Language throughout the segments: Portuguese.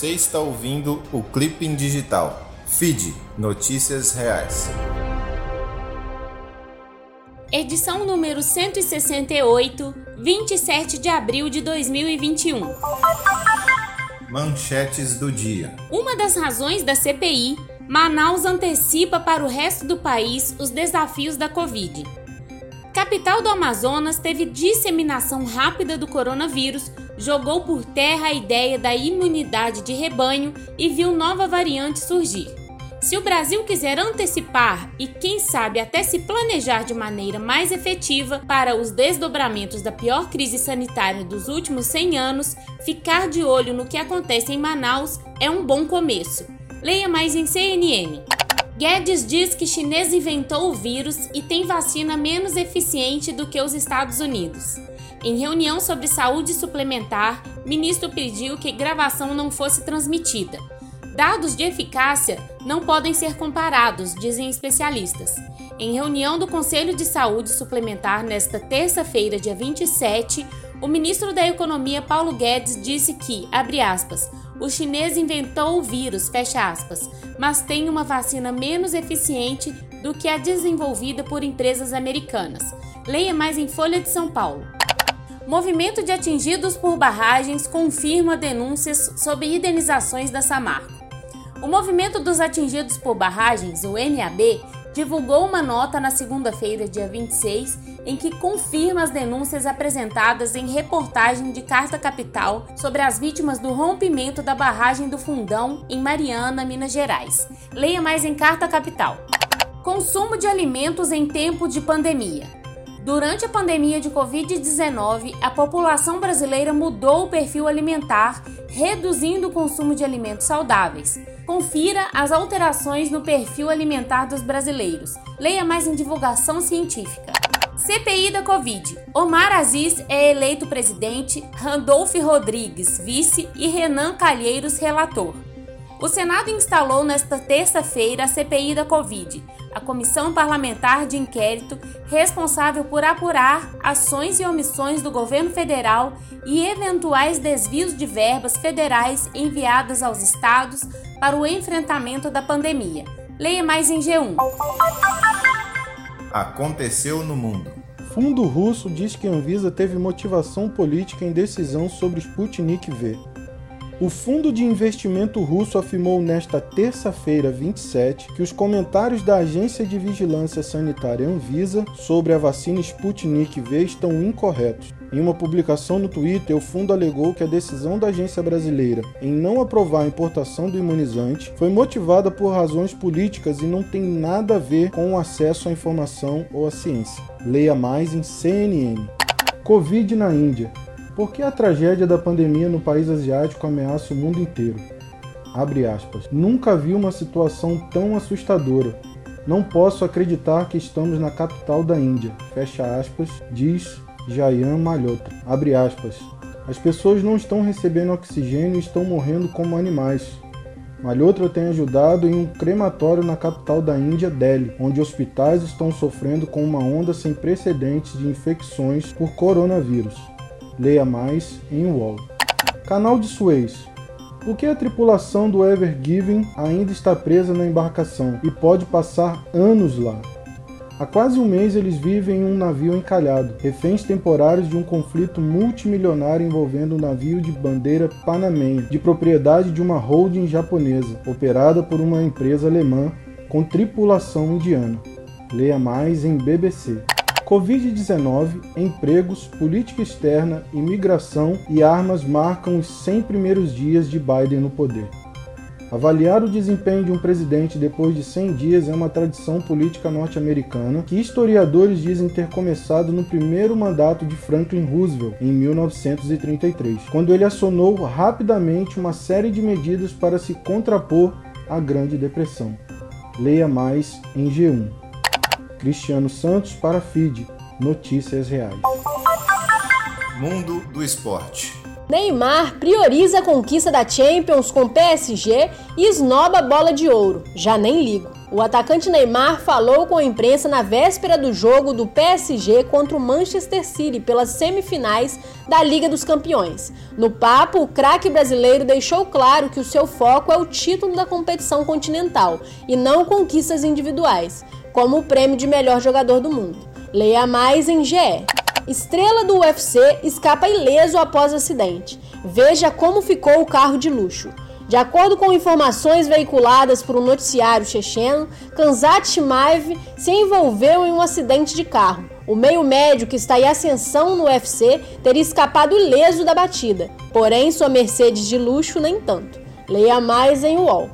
Você está ouvindo o Clipping Digital. Feed Notícias Reais. Edição número 168, 27 de abril de 2021. Manchetes do dia. Uma das razões da CPI, Manaus antecipa para o resto do país os desafios da Covid. Capital do Amazonas teve disseminação rápida do coronavírus, jogou por terra a ideia da imunidade de rebanho e viu nova variante surgir. Se o Brasil quiser antecipar e, quem sabe, até se planejar de maneira mais efetiva para os desdobramentos da pior crise sanitária dos últimos 100 anos, ficar de olho no que acontece em Manaus é um bom começo. Leia mais em CNN. Guedes diz que chinês inventou o vírus e tem vacina menos eficiente do que os Estados Unidos. Em reunião sobre saúde suplementar, ministro pediu que gravação não fosse transmitida. Dados de eficácia não podem ser comparados, dizem especialistas. Em reunião do Conselho de Saúde Suplementar nesta terça-feira, dia 27, o ministro da Economia Paulo Guedes disse que, abre aspas, o chinês inventou o vírus, fecha aspas, mas tem uma vacina menos eficiente do que a desenvolvida por empresas americanas. Leia mais em Folha de São Paulo. Movimento de atingidos por barragens confirma denúncias sobre indenizações da Samarco. O Movimento dos Atingidos por Barragens, o MAB, divulgou uma nota na segunda-feira, dia 26, em que confirma as denúncias apresentadas em reportagem de Carta Capital sobre as vítimas do rompimento da barragem do Fundão em Mariana, Minas Gerais. Leia mais em Carta Capital. Consumo de alimentos em tempo de pandemia. Durante a pandemia de Covid-19, a população brasileira mudou o perfil alimentar, reduzindo o consumo de alimentos saudáveis. Confira as alterações no perfil alimentar dos brasileiros. Leia mais em divulgação científica. CPI da Covid. Omar Aziz é eleito presidente, Randolph Rodrigues vice e Renan Calheiros relator. O Senado instalou nesta terça-feira a CPI da Covid, a Comissão Parlamentar de Inquérito responsável por apurar ações e omissões do governo federal e eventuais desvios de verbas federais enviadas aos estados para o enfrentamento da pandemia. Leia mais em G1. Aconteceu no mundo. Fundo russo diz que a Anvisa teve motivação política em decisão sobre Sputnik V. O fundo de investimento russo afirmou nesta terça-feira, 27, que os comentários da Agência de Vigilância Sanitária Anvisa sobre a vacina Sputnik V estão incorretos. Em uma publicação no Twitter, o fundo alegou que a decisão da agência brasileira em não aprovar a importação do imunizante foi motivada por razões políticas e não tem nada a ver com o acesso à informação ou à ciência. Leia mais em CNN. Covid na Índia. Por que a tragédia da pandemia no país asiático ameaça o mundo inteiro? Abre aspas. Nunca vi uma situação tão assustadora. Não posso acreditar que estamos na capital da Índia. Fecha aspas, diz Jayan Malhotra. Abre aspas. As pessoas não estão recebendo oxigênio e estão morrendo como animais. Malhotra tem ajudado em um crematório na capital da Índia, Delhi, onde hospitais estão sofrendo com uma onda sem precedentes de infecções por coronavírus. Leia mais em UOL. Canal de Suez. Por que a tripulação do Ever Given ainda está presa na embarcação e pode passar anos lá? Há quase um mês eles vivem em um navio encalhado, reféns temporários de um conflito multimilionário envolvendo um navio de bandeira panamenha, de propriedade de uma holding japonesa, operada por uma empresa alemã com tripulação indiana. Leia mais em BBC. Covid-19, empregos, política externa, imigração e armas marcam os 100 primeiros dias de Biden no poder. Avaliar o desempenho de um presidente depois de 100 dias é uma tradição política norte-americana que historiadores dizem ter começado no primeiro mandato de Franklin Roosevelt, em 1933, quando ele acionou rapidamente uma série de medidas para se contrapor à Grande Depressão. Leia mais em G1. Cristiano Santos para FID. Notícias reais. Mundo do esporte. Neymar prioriza a conquista da Champions com PSG e esnoba a bola de ouro. Já nem ligo. O atacante Neymar falou com a imprensa na véspera do jogo do PSG contra o Manchester City pelas semifinais da Liga dos Campeões. No papo, o craque brasileiro deixou claro que o seu foco é o título da competição continental e não conquistas individuais, como o prêmio de melhor jogador do mundo. Leia mais em GE. Estrela do UFC escapa ileso após acidente. Veja como ficou o carro de luxo. De acordo com informações veiculadas por um noticiário checheno, Kanzat Shimaev se envolveu em um acidente de carro. O meio médio, que está em ascensão no UFC, teria escapado ileso da batida, porém sua Mercedes de luxo nem tanto. Leia mais em UOL.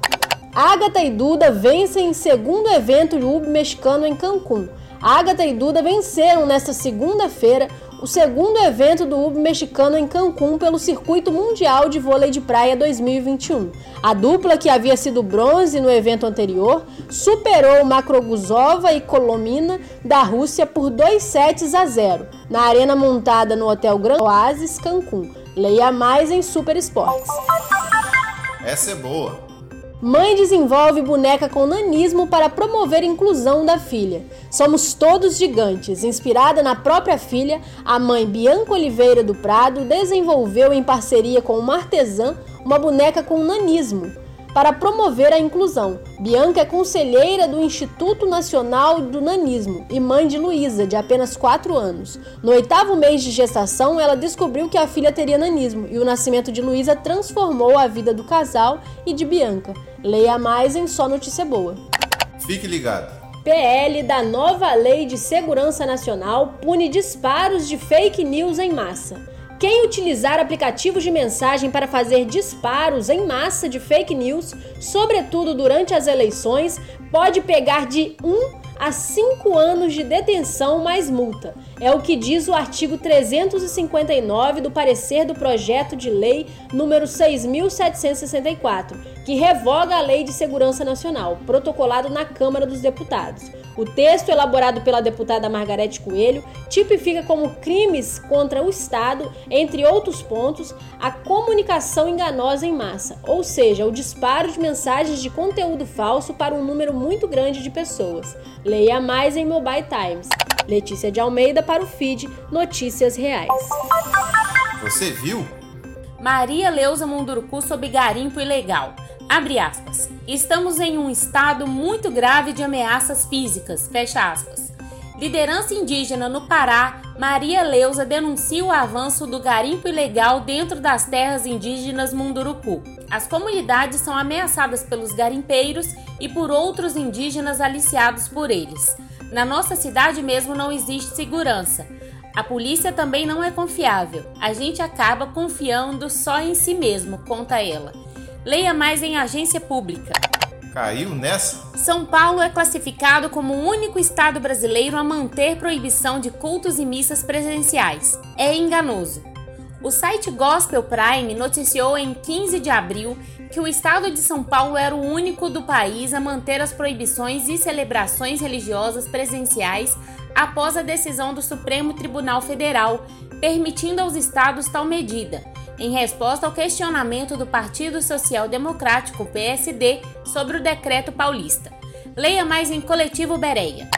Agatha e Duda vencem em segundo evento UB mexicano em Cancún. Agatha e Duda venceram nesta segunda-feira o segundo evento do UB mexicano em Cancún pelo Circuito Mundial de Vôlei de Praia 2021. A dupla, que havia sido bronze no evento anterior, superou Makroguzova e Kolomina da Rússia por 2 sets a 0, na arena montada no Hotel Grand Oasis Cancún. Leia mais em Super Esportes. Essa é boa. Mãe desenvolve boneca com nanismo para promover a inclusão da filha. Somos todos gigantes. Inspirada na própria filha, a mãe Bianca Oliveira do Prado desenvolveu em parceria com uma artesã uma boneca com nanismo para promover a inclusão. Bianca é conselheira do Instituto Nacional do Nanismo e mãe de Luísa, de apenas 4 anos. No oitavo mês de gestação, ela descobriu que a filha teria nanismo e o nascimento de Luísa transformou a vida do casal e de Bianca. Leia mais em Só Notícia Boa. Fique ligado. PL da nova Lei de Segurança Nacional pune disparos de fake news em massa. Quem utilizar aplicativos de mensagem para fazer disparos em massa de fake news, sobretudo durante as eleições, pode pegar de 1 a 5 anos de detenção mais multa. É o que diz o artigo 359 do parecer do projeto de lei número 6764, que revoga a Lei de Segurança Nacional, protocolado na Câmara dos Deputados. O texto, elaborado pela deputada Margarete Coelho, tipifica como crimes contra o Estado, entre outros pontos, a comunicação enganosa em massa, ou seja, o disparo de mensagens de conteúdo falso para um número muito grande de pessoas. Leia mais em Mobile Times. Letícia de Almeida para o feed Notícias Reais. Você viu? Maria Leusa Munduruku sob garimpo ilegal. Abre aspas. Estamos em um estado muito grave de ameaças físicas. Fecha aspas. Liderança indígena no Pará, Maria Leusa denuncia o avanço do garimpo ilegal dentro das terras indígenas Munduruku. As comunidades são ameaçadas pelos garimpeiros e por outros indígenas aliciados por eles. Na nossa cidade mesmo não existe segurança. A polícia também não é confiável. A gente acaba confiando só em si mesmo, conta ela. Leia mais em agência pública. Caiu nessa? São Paulo é classificado como o único estado brasileiro a manter proibição de cultos e missas presenciais. É enganoso. O site Gospel Prime noticiou em 15 de abril que o estado de São Paulo era o único do país a manter as proibições e celebrações religiosas presenciais após a decisão do Supremo Tribunal Federal, permitindo aos estados tal medida, em resposta ao questionamento do Partido Social Democrático PSD sobre o decreto paulista. Leia mais em Coletivo Bereia.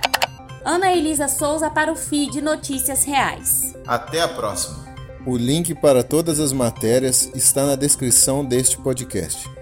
Ana Elisa Souza para o feed Notícias Reais. Até a próxima. O link para todas as matérias está na descrição deste podcast.